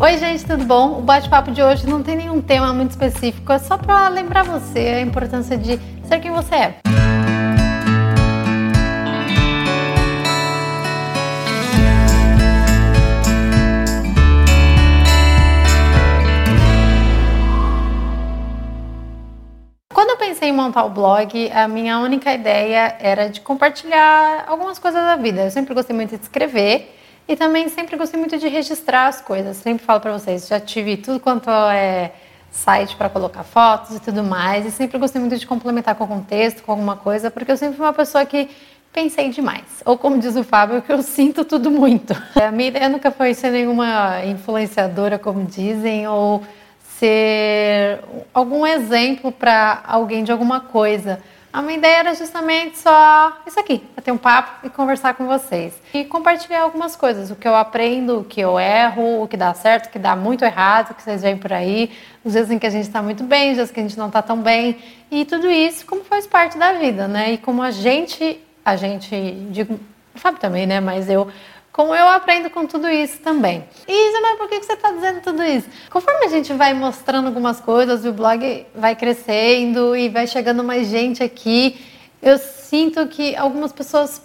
Oi, gente, tudo bom? O bate-papo de hoje não tem nenhum tema muito específico, é só para lembrar você a importância de ser quem você é. Quando eu pensei em montar o blog, a minha única ideia era de compartilhar algumas coisas da vida. Eu sempre gostei muito de escrever e também sempre gostei muito de registrar as coisas. Sempre falo para vocês, já tive tudo quanto é site para colocar fotos e tudo mais. E sempre gostei muito de complementar com algum texto, com alguma coisa, porque eu sempre fui uma pessoa que pensei demais. Ou como diz o Fábio, que eu sinto tudo muito. A minha ideia nunca foi ser nenhuma influenciadora, como dizem, ou ser algum exemplo para alguém de alguma coisa. A minha ideia era justamente só isso aqui, ter um papo e conversar com vocês. E compartilhar algumas coisas, o que eu aprendo, o que eu erro, o que dá certo, o que dá muito errado, o que vocês veem por aí, os dias em que a gente está muito bem, os dias que a gente não está tão bem. E tudo isso como faz parte da vida, né? E como a gente, a gente, digo, o Fábio também, né? Mas eu como eu aprendo com tudo isso também. Isa, mas por que você está dizendo tudo isso? Conforme a gente vai mostrando algumas coisas, o blog vai crescendo e vai chegando mais gente aqui, eu sinto que algumas pessoas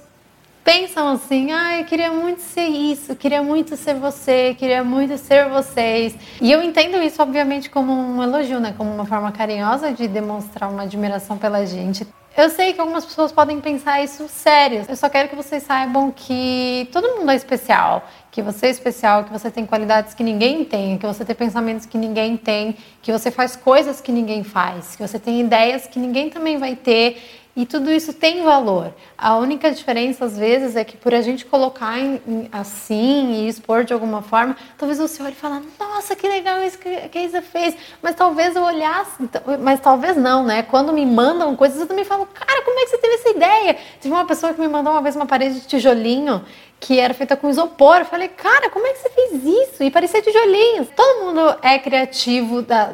pensam assim: ah, eu queria muito ser isso, queria muito ser você, queria muito ser vocês. E eu entendo isso, obviamente, como um elogio, né? Como uma forma carinhosa de demonstrar uma admiração pela gente. Eu sei que algumas pessoas podem pensar isso sério. Eu só quero que vocês saibam que todo mundo é especial, que você é especial, que você tem qualidades que ninguém tem, que você tem pensamentos que ninguém tem, que você faz coisas que ninguém faz, que você tem ideias que ninguém também vai ter e tudo isso tem valor. A única diferença, às vezes, é que por a gente colocar em, em, assim e expor de alguma forma, talvez você olhe e fale, nossa, que legal isso que, a Isa fez. Mas talvez eu olhasse, mas talvez não, né? Quando me mandam coisas, eu também falo, cara, como é que você teve essa ideia? Tive uma pessoa que me mandou uma vez uma parede de tijolinho que era feita com isopor. Eu falei, cara, como é que você fez isso? E parecia tijolinhos. Todo mundo é criativo da,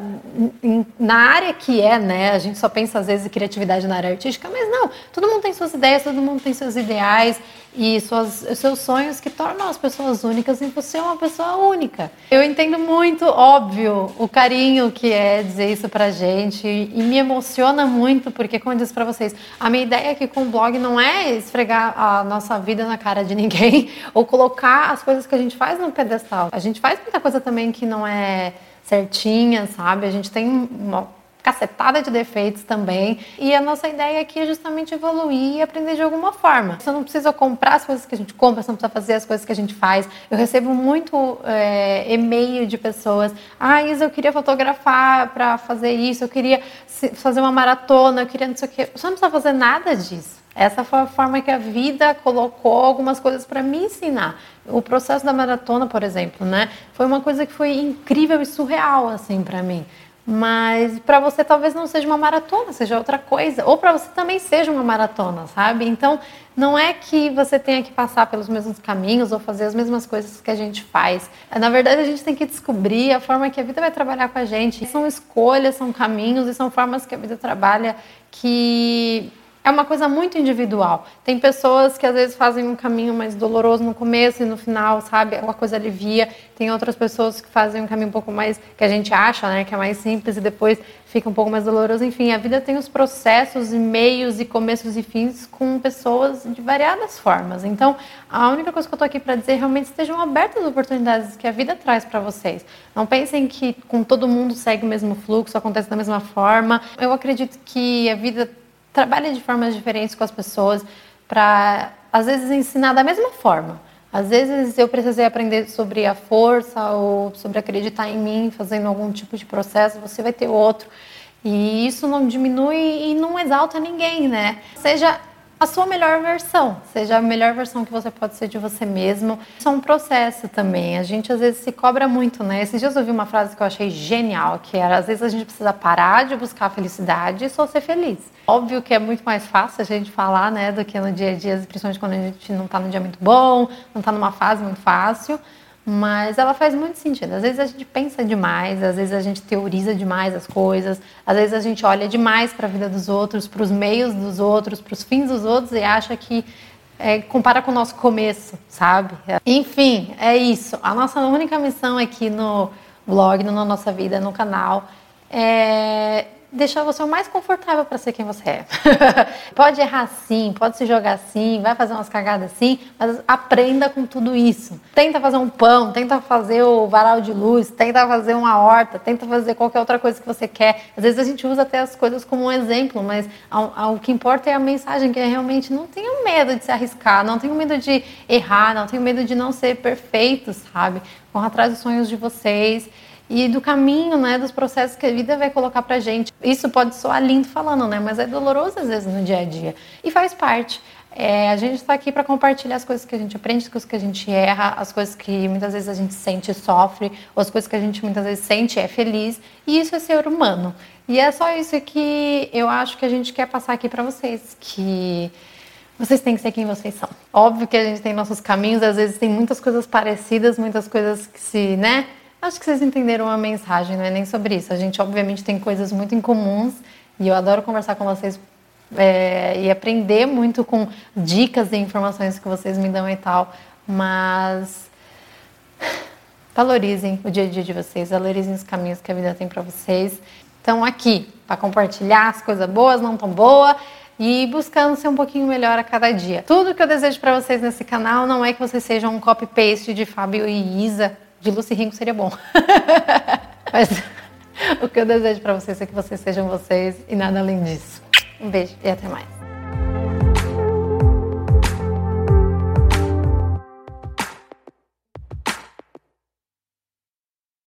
na área que é, né? A gente só pensa às vezes em criatividade na área artística, mas não. Todo mundo tem suas ideias, todo mundo tem seus ideais e suas, seus sonhos que tornam as pessoas únicas e você é uma pessoa única. Eu entendo muito, óbvio, o carinho que é dizer isso pra gente e me emociona muito porque, como eu disse pra vocês, a minha ideia aqui com o blog não é esfregar a nossa vida na cara de ninguém ou colocar as coisas que a gente faz no pedestal. A gente faz muita coisa também que não é certinha, sabe? A gente tem uma cacetada de defeitos também. E a nossa ideia aqui é justamente evoluir e aprender de alguma forma. Você não precisa comprar as coisas que a gente compra, você não precisa fazer as coisas que a gente faz. Eu recebo muito é, e-mail de pessoas: Ah, Isa, eu queria fotografar para fazer isso, eu queria fazer uma maratona, eu queria não sei o quê. Você não precisa fazer nada disso. Essa foi a forma que a vida colocou algumas coisas para me ensinar. O processo da maratona, por exemplo, né? Foi uma coisa que foi incrível e surreal assim para mim. Mas para você talvez não seja uma maratona, seja outra coisa. Ou para você também seja uma maratona, sabe? Então, não é que você tenha que passar pelos mesmos caminhos ou fazer as mesmas coisas que a gente faz. Na verdade, a gente tem que descobrir a forma que a vida vai trabalhar com a gente. São escolhas, são caminhos e são formas que a vida trabalha que é uma coisa muito individual. Tem pessoas que às vezes fazem um caminho mais doloroso no começo e no final, sabe? Uma coisa alivia. Tem outras pessoas que fazem um caminho um pouco mais que a gente acha, né, que é mais simples e depois fica um pouco mais doloroso. Enfim, a vida tem os processos e meios e começos e fins com pessoas de variadas formas. Então, a única coisa que eu tô aqui para dizer é realmente estejam abertas as oportunidades que a vida traz para vocês. Não pensem que com todo mundo segue o mesmo fluxo, acontece da mesma forma. Eu acredito que a vida trabalha de formas diferentes com as pessoas para, às vezes, ensinar da mesma forma. Às vezes eu precisei aprender sobre a força ou sobre acreditar em mim, fazendo algum tipo de processo, você vai ter outro. E isso não diminui e não exalta ninguém, né? Seja a sua melhor versão, seja a melhor versão que você pode ser de você mesmo. Isso é um processo também. A gente às vezes se cobra muito, né? Esses dias eu ouvi uma frase que eu achei genial, que era às vezes a gente precisa parar de buscar a felicidade e só ser feliz. Óbvio que é muito mais fácil a gente falar, né, do que no dia a dia, principalmente quando a gente não está num dia muito bom, não está numa fase muito fácil. Mas ela faz muito sentido. Às vezes a gente pensa demais, às vezes a gente teoriza demais as coisas, às vezes a gente olha demais para a vida dos outros, para os meios dos outros, para os fins dos outros e acha que é, compara com o nosso começo, sabe? Enfim, é isso. A nossa única missão aqui no blog, na no nossa vida, no canal, é deixar você o mais confortável para ser quem você é. pode errar sim, pode se jogar sim, vai fazer umas cagadas sim, mas aprenda com tudo isso. Tenta fazer um pão, tenta fazer o varal de luz, tenta fazer uma horta, tenta fazer qualquer outra coisa que você quer. Às vezes a gente usa até as coisas como um exemplo, mas o que importa é a mensagem, que é realmente não tenho medo de se arriscar, não tenho medo de errar, não tenho medo de não ser perfeito, sabe? Corra atrás dos sonhos de vocês e do caminho, né, dos processos que a vida vai colocar pra gente. Isso pode soar lindo falando, né, mas é doloroso às vezes no dia a dia e faz parte. É, a gente está aqui para compartilhar as coisas que a gente aprende, as coisas que a gente erra, as coisas que muitas vezes a gente sente e sofre, ou as coisas que a gente muitas vezes sente e é feliz. E isso é ser humano. E é só isso que eu acho que a gente quer passar aqui para vocês, que vocês têm que ser quem vocês são. Óbvio que a gente tem nossos caminhos, às vezes tem muitas coisas parecidas, muitas coisas que se, né, Acho que vocês entenderam a mensagem, não é nem sobre isso. A gente, obviamente, tem coisas muito incomuns e eu adoro conversar com vocês é, e aprender muito com dicas e informações que vocês me dão e tal, mas valorizem o dia a dia de vocês, valorizem os caminhos que a vida tem para vocês. Estão aqui para compartilhar as coisas boas, não tão boas e buscando ser um pouquinho melhor a cada dia. Tudo que eu desejo para vocês nesse canal não é que vocês sejam um copy-paste de Fábio e Isa de Lucy Ringo seria bom. Mas o que eu desejo para vocês é que vocês sejam vocês e nada além disso. Um beijo e até mais.